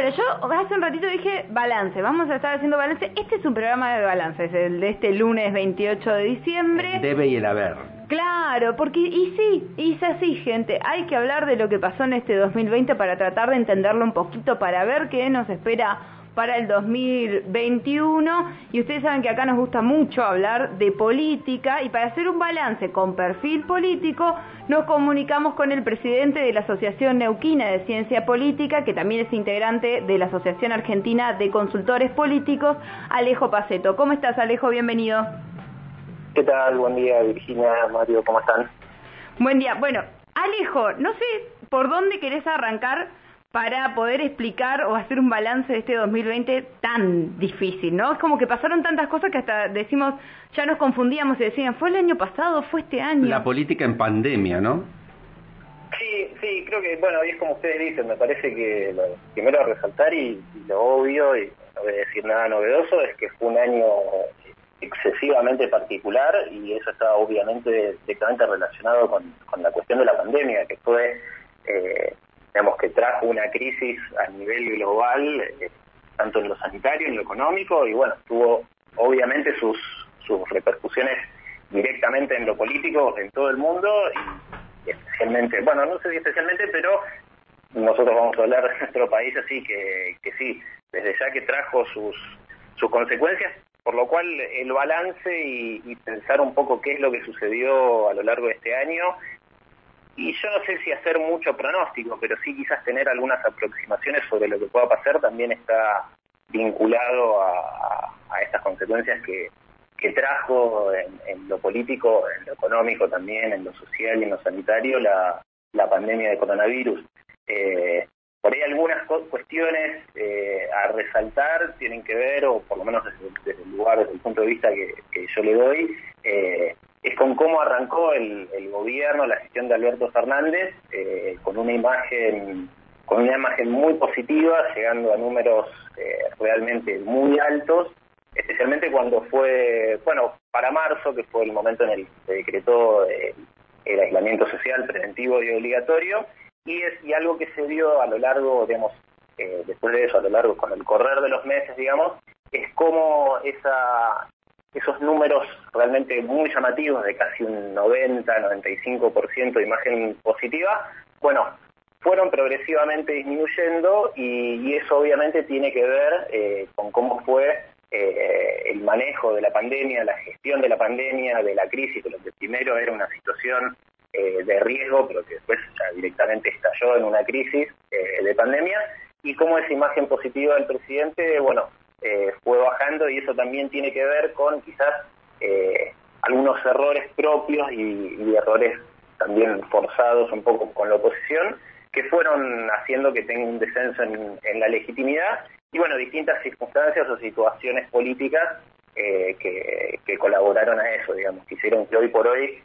Bueno, yo hace un ratito dije balance, vamos a estar haciendo balance. Este es un programa de balance, es el de este lunes 28 de diciembre. El debe y el haber. Claro, porque y sí, y es así, gente. Hay que hablar de lo que pasó en este 2020 para tratar de entenderlo un poquito, para ver qué nos espera para el 2021 y ustedes saben que acá nos gusta mucho hablar de política y para hacer un balance con perfil político nos comunicamos con el presidente de la Asociación Neuquina de Ciencia Política, que también es integrante de la Asociación Argentina de Consultores Políticos, Alejo Paceto. ¿Cómo estás, Alejo? Bienvenido. ¿Qué tal? Buen día, Virginia, Mario, ¿cómo están? Buen día. Bueno, Alejo, no sé por dónde querés arrancar para poder explicar o hacer un balance de este 2020 tan difícil, ¿no? Es como que pasaron tantas cosas que hasta decimos, ya nos confundíamos y decían, ¿fue el año pasado? ¿Fue este año? La política en pandemia, ¿no? Sí, sí, creo que, bueno, y es como ustedes dicen, me parece que lo primero a resaltar y, lo obvio, y no voy a decir nada novedoso, es que fue un año excesivamente particular y eso está obviamente directamente relacionado con, con la cuestión de la pandemia, que fue eh, digamos que trajo una crisis a nivel global, eh, tanto en lo sanitario, en lo económico, y bueno, tuvo obviamente sus, sus repercusiones directamente en lo político en todo el mundo, y especialmente, bueno, no sé si especialmente, pero nosotros vamos a hablar de nuestro país, así que, que sí, desde ya que trajo sus, sus consecuencias, por lo cual el balance y, y pensar un poco qué es lo que sucedió a lo largo de este año y yo no sé si hacer mucho pronóstico, pero sí quizás tener algunas aproximaciones sobre lo que pueda pasar también está vinculado a, estas consecuencias que, que trajo en, lo político, en lo económico también, en lo social y en lo sanitario la, pandemia de coronavirus. Eh, por ahí algunas cuestiones eh, a resaltar tienen que ver, o por lo menos desde, el lugar, desde el punto de vista que, que yo le doy, eh, es con cómo arrancó el, gobierno, la gestión de Alberto Fernández, eh, con una imagen con una imagen muy positiva, llegando a números eh, realmente muy altos, especialmente cuando fue, bueno, para marzo, que fue el momento en el que se decretó el aislamiento social preventivo y obligatorio, y es y algo que se dio a lo largo, digamos, eh, después de eso, a lo largo, con el correr de los meses, digamos, es como esa esos números realmente muy llamativos de casi un 90-95% de imagen positiva, bueno, fueron progresivamente disminuyendo y, eso obviamente tiene que ver eh, con cómo fue eh, el manejo de la pandemia, la gestión de la pandemia, de la crisis, que lo que primero era una situación eh, de riesgo, pero que después ya directamente estalló en una crisis de pandemia, y cómo esa imagen positiva del presidente, bueno, eh, fue bajando y eso también tiene que ver con quizás eh, algunos errores propios y, errores también forzados un poco con la oposición que fueron haciendo que tenga un descenso en, la legitimidad y bueno, distintas circunstancias o situaciones políticas eh, que, colaboraron a eso, digamos, que hicieron que hoy por hoy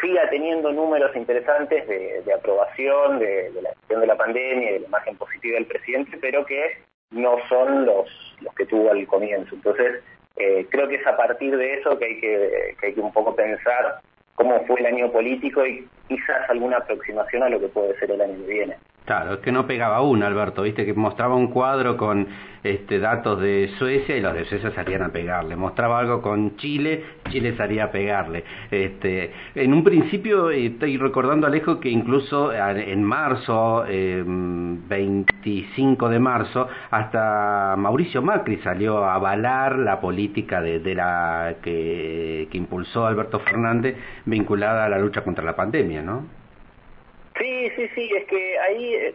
siga teniendo números interesantes de, aprobación de, la gestión de la pandemia y de la imagen positiva del presidente, pero que no son los, los que tuvo al comienzo. Entonces, eh, creo que es a partir de eso que hay que, que hay que un poco pensar cómo fue el año político y quizás alguna aproximación a lo que puede ser el año que viene. Claro, es que no pegaba uno, Alberto, viste que mostraba un cuadro con este, datos de Suecia y los de Suecia salían a pegarle. Mostraba algo con Chile, Chile salía a pegarle. Este, en un principio, eh, estoy recordando, Alejo, que incluso en marzo, 25 em, de marzo, hasta Mauricio Macri salió a avalar la política de, la que impulsó Alberto Fernández vinculada a la lucha contra la pandemia, ¿no? Sí, sí, sí, es que ahí eh,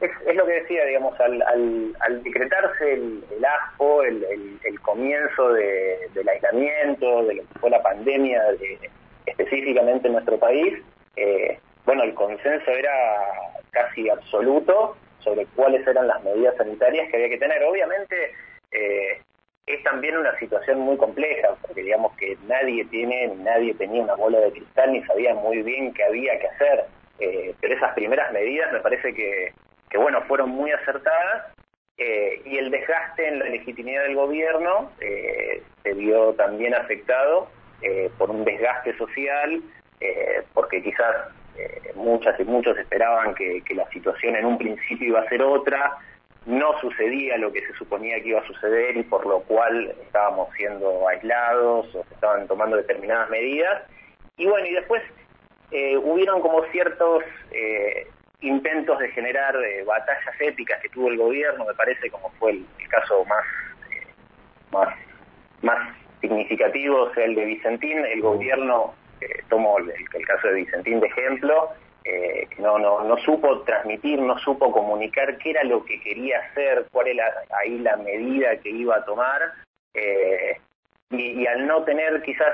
es, lo que decía, digamos, al, al, decretarse el, el ASPO, el, comienzo del aislamiento, de lo que fue la pandemia específicamente en nuestro país, eh, bueno, el consenso era casi absoluto sobre cuáles eran las medidas sanitarias que había que tener. Obviamente eh, es también una situación muy compleja, porque digamos que nadie tiene, nadie tenía una bola de cristal ni sabía muy bien qué había que hacer eh, pero esas primeras medidas me parece que, que bueno, fueron muy acertadas eh, y el desgaste en la legitimidad del gobierno eh, se vio también afectado por un desgaste social, porque quizás muchas y muchos esperaban que, la situación en un principio iba a ser otra, no sucedía lo que se suponía que iba a suceder y por lo cual estábamos siendo aislados o se estaban tomando determinadas medidas. Y bueno, y después eh, hubieron como ciertos eh, intentos de generar batallas épicas que tuvo el gobierno, me parece como fue el, caso más, más, más significativo, o sea, el de Vicentín, el gobierno tomo el, caso de Vicentín de ejemplo, eh, no, no, no supo transmitir, no supo comunicar qué era lo que quería hacer, cuál era ahí la medida que iba a tomar, eh, y, al no tener quizás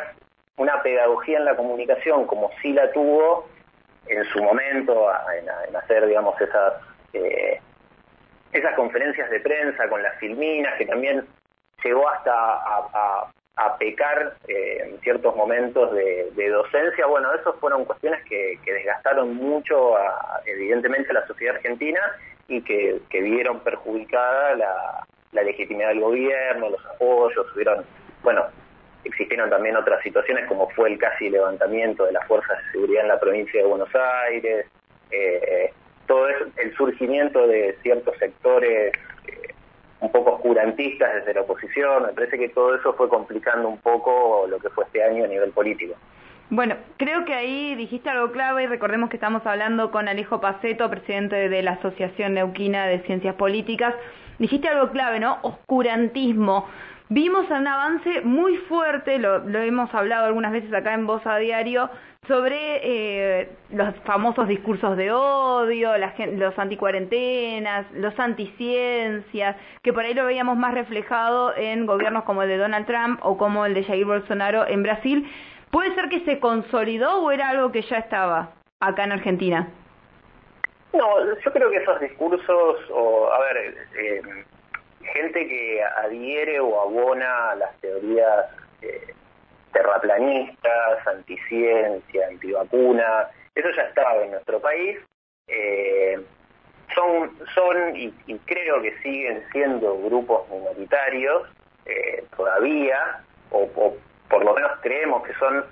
una pedagogía en la comunicación como sí la tuvo en su momento en, hacer, digamos, esas, eh, esas conferencias de prensa con las filminas, que también llegó hasta a, a pecar eh, en ciertos momentos de, docencia. Bueno, esas fueron cuestiones que, desgastaron mucho, evidentemente, a la sociedad argentina y que, vieron perjudicada la, legitimidad del gobierno, los apoyos, hubieron, bueno, existieron también otras situaciones como fue el casi levantamiento de las fuerzas de seguridad en la provincia de Buenos Aires, eh, todo eso, el surgimiento de ciertos sectores un poco oscurantistas desde la oposición. Me parece que todo eso fue complicando un poco lo que fue este año a nivel político. Bueno, creo que ahí dijiste algo clave y recordemos que estamos hablando con Alejo Paceto, presidente de la Asociación Neuquina de Ciencias Políticas. Dijiste algo clave, ¿no? Oscurantismo. Vimos un avance muy fuerte, lo, hemos hablado algunas veces acá en Voz a Diario, sobre eh, los famosos discursos de odio, la, los anticuarentenas, los anticiencias, que por ahí lo veíamos más reflejado en gobiernos como el de Donald Trump o como el de Jair Bolsonaro en Brasil. ¿Puede ser que se consolidó o era algo que ya estaba acá en Argentina? No, yo creo que esos discursos, o a ver, eh, gente que adhiere o abona a las teorías eh, terraplanistas, anticiencia, antivacuna, eso ya estaba en nuestro país. Eh, son, son y, creo que siguen siendo grupos minoritarios eh, todavía, o, por lo menos creemos que son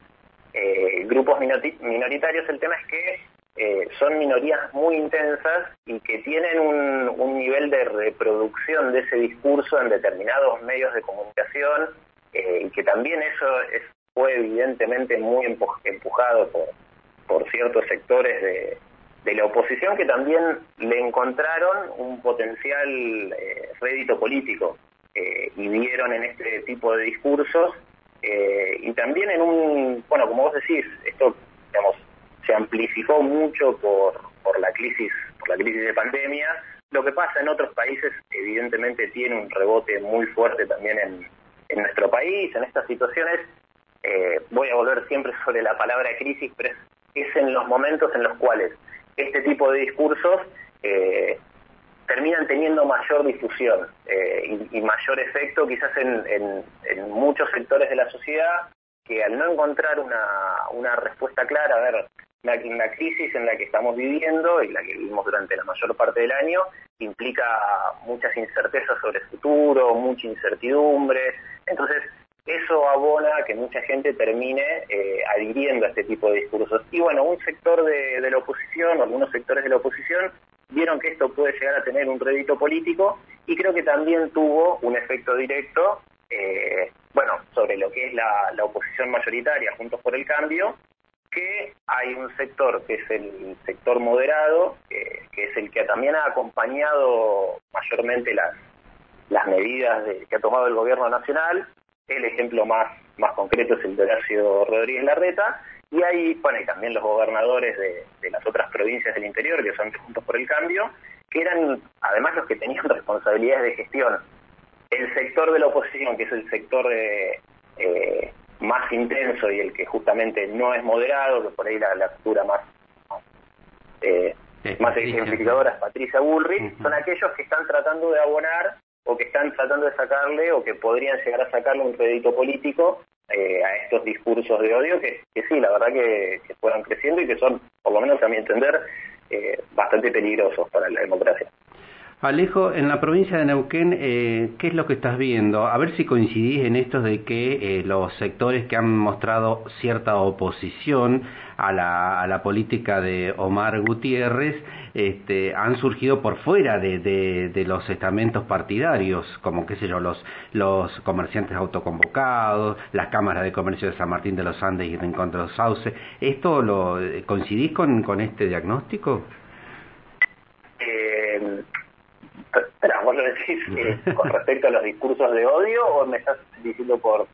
grupos minoritarios. El tema es que son minorías muy intensas y que tienen un nivel de reproducción de ese discurso en determinados medios de comunicación eh, y que también eso es, fue evidentemente muy empujado por, por ciertos sectores de, la oposición que también le encontraron un potencial eh, rédito político eh, y vieron en este tipo de discursos y también en un, bueno, como vos decís, esto digamos, se amplificó mucho por, por la crisis por la crisis de pandemia. Lo que pasa en otros países evidentemente tiene un rebote muy fuerte también en, nuestro país, en estas situaciones, eh, voy a volver siempre sobre la palabra crisis, pero es, en los momentos en los cuales este tipo de discursos eh, terminan teniendo mayor difusión eh, y, mayor efecto quizás en, muchos sectores de la sociedad que al no encontrar una, respuesta clara, a ver, una, crisis en la que estamos viviendo y la que vivimos durante la mayor parte del año implica muchas incertezas sobre el futuro, mucha incertidumbre. Entonces, eso abona a que mucha gente termine eh, adhiriendo a este tipo de discursos. Y bueno, un sector de, la oposición, algunos sectores de la oposición, vieron que esto puede llegar a tener un rédito político y creo que también tuvo un efecto directo, eh, bueno, sobre lo que es la, la oposición mayoritaria, Juntos por el Cambio, que hay un sector que es el sector moderado, que, es el que también ha acompañado mayormente las, las medidas que ha tomado el gobierno nacional. El ejemplo más, más concreto es el de Horacio Rodríguez Larreta. Y hay, bueno, y también los gobernadores de, de las otras provincias del interior, que son Juntos por el Cambio, que eran además los que tenían responsabilidades de gestión. El sector de la oposición, que es el sector de, eh, más intenso y el que justamente no es moderado, que por ahí la, lectura más eh, más ejemplificadora es Patricia Bullrich, son aquellos que están tratando de abonar o que están tratando de sacarle o que podrían llegar a sacarle un crédito político eh, a estos discursos de odio que, sí, la verdad que, que, fueron creciendo y que son, por lo menos a mi entender, eh, bastante peligrosos para la democracia. Alejo, en la provincia de Neuquén, eh, ¿qué es lo que estás viendo? A ver si coincidís en esto de que eh, los sectores que han mostrado cierta oposición a la, política de Omar Gutiérrez este, han surgido por fuera de, de, los estamentos partidarios, como qué sé yo, los, comerciantes autoconvocados, las cámaras de comercio de San Martín de los Andes y de los Sauces. ¿Esto lo coincidís con, con este diagnóstico? Eh, espera, ¿vos lo decís eh, con respecto a los discursos de odio o me estás diciendo por...?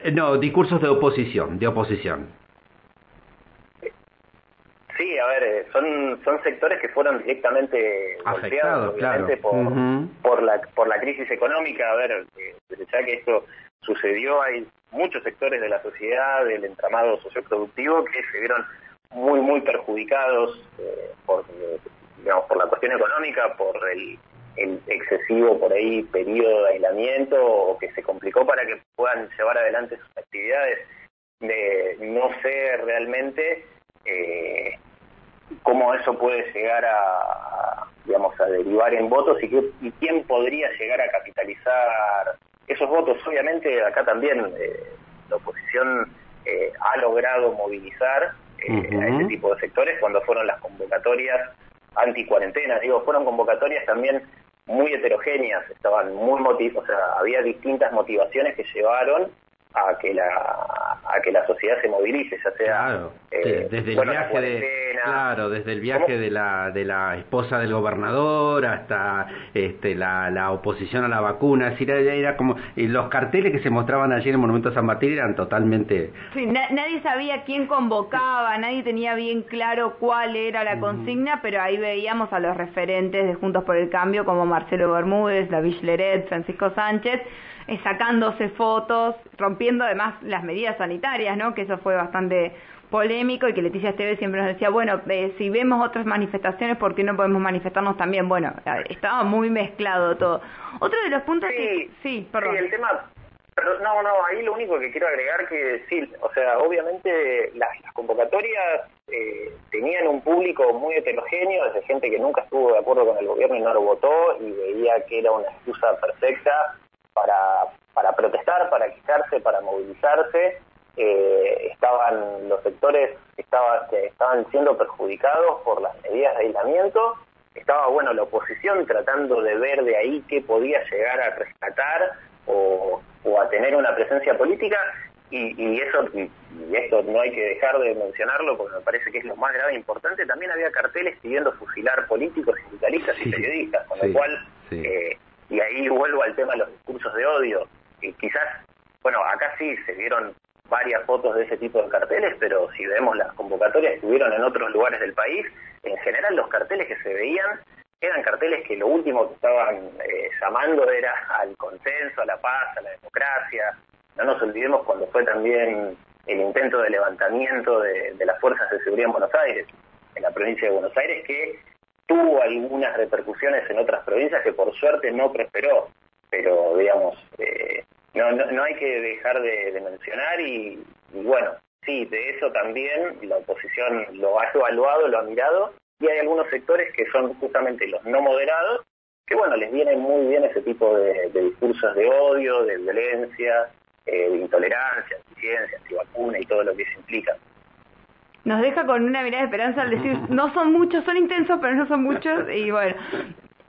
Eh, no, discursos de oposición, de oposición. Sí, a ver, eh, son son sectores que fueron directamente golpeados, obviamente, por, por, la, por la crisis económica. A ver, ya que esto sucedió, hay muchos sectores de la sociedad, del entramado socioproductivo, que se vieron muy, muy perjudicados por digamos, por la cuestión económica, por el, excesivo por ahí periodo de aislamiento o que se complicó para que puedan llevar adelante sus actividades, de no sé realmente eh, cómo eso puede llegar a, digamos, a derivar en votos y, qué, y quién podría llegar a capitalizar esos votos. Obviamente acá también eh, la oposición eh, ha logrado movilizar a ese tipo de sectores cuando fueron las convocatorias anti-cuarentena. Digo, fueron convocatorias también muy heterogéneas, estaban muy motiv o sea, había distintas motivaciones que llevaron a que la a que la sociedad se movilice ya sea eh, desde el viaje de claro desde el viaje de la de la esposa del gobernador hasta este la, la oposición a la vacuna era, era como los carteles que se mostraban allí en el monumento San Martín eran totalmente sí nadie sabía quién convocaba nadie tenía bien claro cuál era la consigna pero ahí veíamos a los referentes de Juntos por el Cambio como Marcelo Bermúdez David Leret Francisco Sánchez eh, sacándose fotos, rompiendo además las medidas sanitarias, ¿no? Que eso fue bastante polémico y que Leticia Esteves siempre nos decía, bueno, eh, si vemos otras manifestaciones, ¿por qué no podemos manifestarnos también? Bueno, eh, estaba muy mezclado todo. Otro de los puntos sí, que... Sí, perdón. Sí, el tema... Pero no, no, ahí lo único que quiero agregar que sí, o sea, obviamente las, convocatorias tenían un público muy heterogéneo, desde gente que nunca estuvo de acuerdo con el gobierno y no lo votó y veía que era una excusa perfecta para, para protestar, para quejarse, para movilizarse. Eh, estaban los sectores que, estaba, que estaban siendo perjudicados por las medidas de aislamiento. Estaba, bueno, la oposición tratando de ver de ahí qué podía llegar a rescatar o, o a tener una presencia política. Y, y eso y, esto no hay que dejar de mencionarlo porque me parece que es lo más grave e importante. También había carteles pidiendo fusilar políticos, sindicalistas y periodistas, con lo cual eh, y ahí vuelvo al tema de los discursos de odio. Y quizás, bueno, acá sí se vieron varias fotos de ese tipo de carteles, pero si vemos las convocatorias que hubieron en otros lugares del país, en general los carteles que se veían eran carteles que lo último que estaban eh, llamando era al consenso, a la paz, a la democracia. No nos olvidemos cuando fue también el intento de levantamiento de, de las fuerzas de seguridad en Buenos Aires, en la provincia de Buenos Aires, que tuvo algunas repercusiones en otras provincias que por suerte no prosperó, pero digamos, eh, no, no, hay que dejar de, mencionar y, bueno, sí, de eso también la oposición lo ha evaluado, lo ha mirado y hay algunos sectores que son justamente los no moderados, que bueno, les viene muy bien ese tipo de, discursos de odio, de violencia, eh, de intolerancia, anticiencia, antivacuna y todo lo que eso implica nos deja con una mirada de esperanza al decir, no son muchos, son intensos, pero no son muchos, y bueno.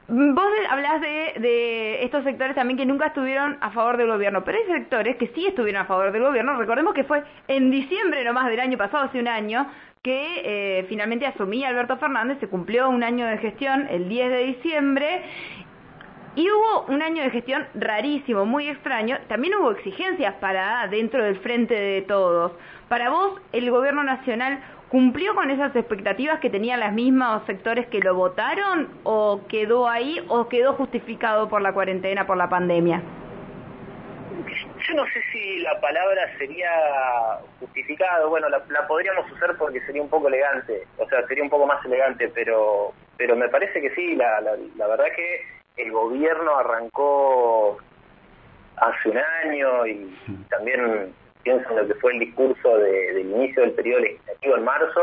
Vos hablas de, de estos sectores también que nunca estuvieron a favor del gobierno, pero hay sectores que sí estuvieron a favor del gobierno. Recordemos que fue en diciembre nomás del año pasado, hace un año, que eh, finalmente asumía Alberto Fernández, se cumplió un año de gestión el 10 de diciembre y hubo un año de gestión rarísimo, muy extraño. También hubo exigencias para dentro del frente de todos. Para vos, ¿el gobierno nacional cumplió con esas expectativas que tenían las mismas sectores que lo votaron o quedó ahí o quedó justificado por la cuarentena, por la pandemia? Yo no sé si la palabra sería justificado, bueno, la, podríamos usar porque sería un poco elegante, o sea, sería un poco más elegante, pero pero me parece que sí, la, la, la verdad que el gobierno arrancó hace un año y también pienso en lo que fue el discurso del inicio del periodo legislativo en marzo,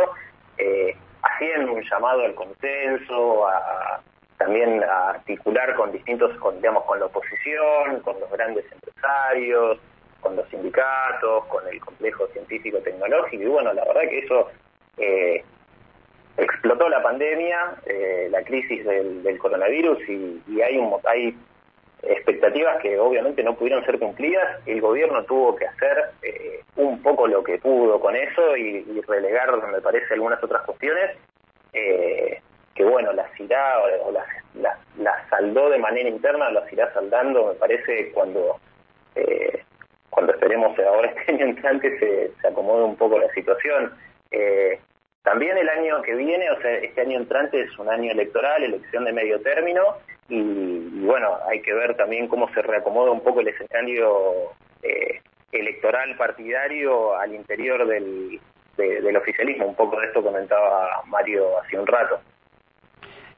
eh, haciendo un llamado al consenso, a, también a articular con distintos, con, digamos, con la oposición, con los grandes empresarios, con los sindicatos, con el complejo científico-tecnológico, y bueno, la verdad que eso eh, explotó la pandemia, eh, la crisis del, coronavirus, y, hay, un, hay expectativas que obviamente no pudieron ser cumplidas. El gobierno tuvo que hacer eh, un poco lo que pudo con eso y, relegar, me parece, algunas otras cuestiones. Eh, que bueno, las irá o las, las, saldó de manera interna, las irá saldando, me parece, cuando eh, cuando esperemos ahora este año entrante se, se acomode un poco la situación. Eh, también el año que viene, o sea, este año entrante es un año electoral, elección de medio término, y, bueno, hay que ver también cómo se reacomoda un poco el escenario eh, electoral partidario al interior del, del oficialismo. Un poco de esto comentaba Mario hace un rato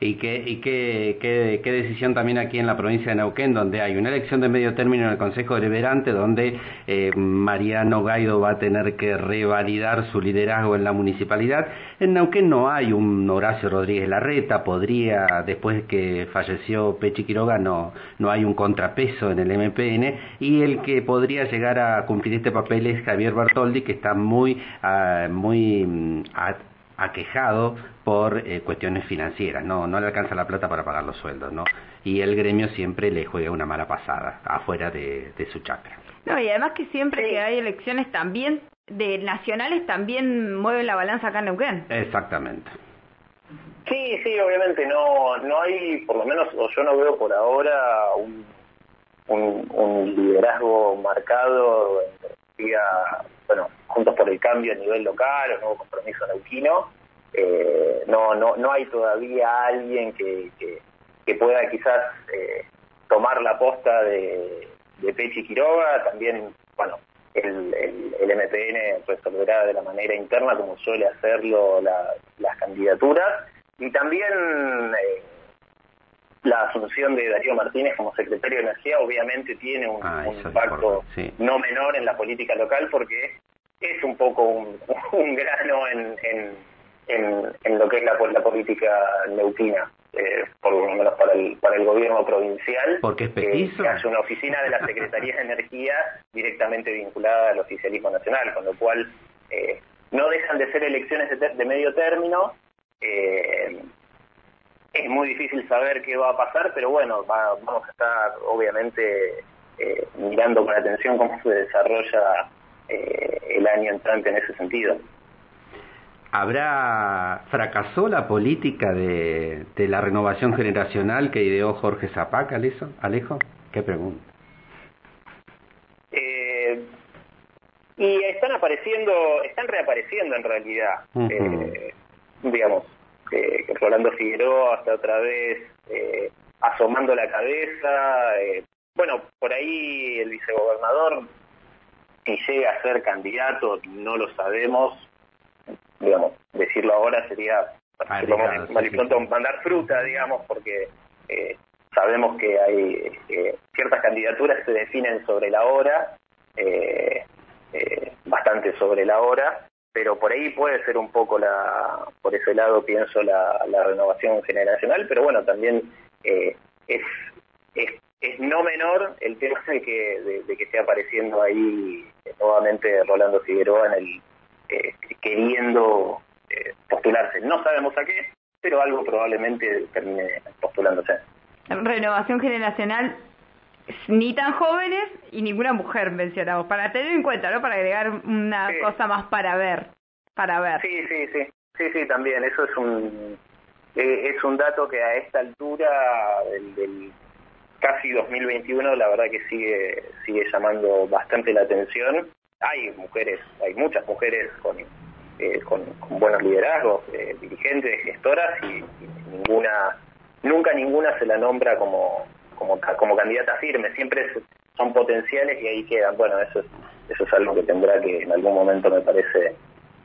y qué, y qué, qué, decisión también aquí en la provincia de Neuquén, donde hay una elección de medio término en el Consejo Deliberante, donde eh, Mariano Gaido va a tener que revalidar su liderazgo en la municipalidad. En Neuquén no hay un Horacio Rodríguez Larreta, podría, después que falleció Pechi Quiroga, no, no hay un contrapeso en el MPN, y el que podría llegar a cumplir este papel es Javier Bartoldi, que está muy, uh, muy mm, aquejado por eh, cuestiones financieras, no, no le alcanza la plata para pagar los sueldos, ¿no? Y el gremio siempre le juega una mala pasada afuera de, su chacra. No, y además que siempre que hay elecciones también, de nacionales también mueve la balanza acá en Neuquén. Exactamente. Sí, sí, obviamente no, no hay, por lo menos, o yo no veo por ahora un, un, liderazgo marcado vía, bueno, juntos por el cambio a nivel local o nuevo compromiso neuquino eh, no, no, no hay todavía alguien que, que, pueda quizás eh, tomar la posta de, de Pechi Quiroga, también, bueno, el, el, MPN resolverá de la manera interna como suele hacerlo las candidaturas y también eh, la asunción de Darío Martínez como secretario de Energía obviamente tiene un, ah, impacto no menor en la política local porque es un poco un, un grano en, en en, lo que es la, la política neuquina, eh, por lo menos para el, para el gobierno provincial. Porque es petizo. hace una oficina de la Secretaría de Energía directamente vinculada al oficialismo nacional, con lo cual eh, no dejan de ser elecciones de, medio término. Eh, es muy difícil saber qué va a pasar, pero bueno, vamos a estar obviamente mirando con atención cómo se desarrolla el año entrante en ese sentido. ¿Habrá fracasó la política de, de la renovación generacional que ideó Jorge Zapac, Alejo? Alejo? ¿Qué pregunta? Eh, y están apareciendo, están reapareciendo en realidad. eh, digamos, eh, Rolando Figueroa hasta otra vez eh, asomando la cabeza. Eh, bueno, por ahí el vicegobernador, si llega a ser candidato, no lo sabemos, digamos, decirlo ahora sería ah, mal, y pronto mandar fruta, digamos, porque eh, sabemos que hay ciertas candidaturas que se definen sobre la hora, bastante sobre la hora, pero por ahí puede ser un poco la, por ese lado pienso la, la renovación generacional, pero bueno, también es, es, es no menor el tema de que, de, de que esté apareciendo ahí nuevamente Rolando Figueroa en el eh, queriendo eh, postularse. No sabemos a qué, pero algo probablemente termine postulándose. Renovación generacional, ni tan jóvenes y ninguna mujer mencionamos, para tener en cuenta, ¿no? Para agregar una cosa más para ver, para ver. Sí, sí, sí, sí, sí, también, eso es un, eh, es un dato que a esta altura del, del casi 2021 la verdad que sigue, sigue llamando bastante la atención. Hay mujeres, hay muchas mujeres con, eh, con, buenos liderazgos, eh, dirigentes, gestoras y, ninguna, nunca ninguna se la nombra como, como, como candidata firme, siempre son potenciales y ahí quedan. Bueno, eso es, eso es algo que tendrá que en algún momento me parece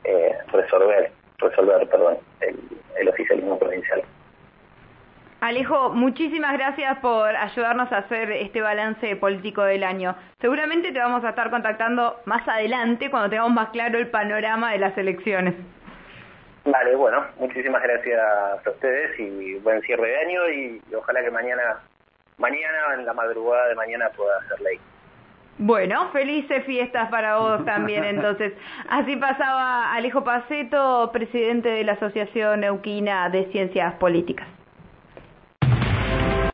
eh, resolver, resolver, perdón, el, el oficialismo provincial. Alejo, muchísimas gracias por ayudarnos a hacer este balance político del año. Seguramente te vamos a estar contactando más adelante cuando tengamos más claro el panorama de las elecciones. Vale, bueno, muchísimas gracias a ustedes y buen cierre de año y, ojalá que mañana, mañana en la madrugada de mañana pueda hacer ley. Bueno, felices fiestas para vos también entonces. Así pasaba Alejo Paceto, presidente de la Asociación Neuquina de Ciencias Políticas.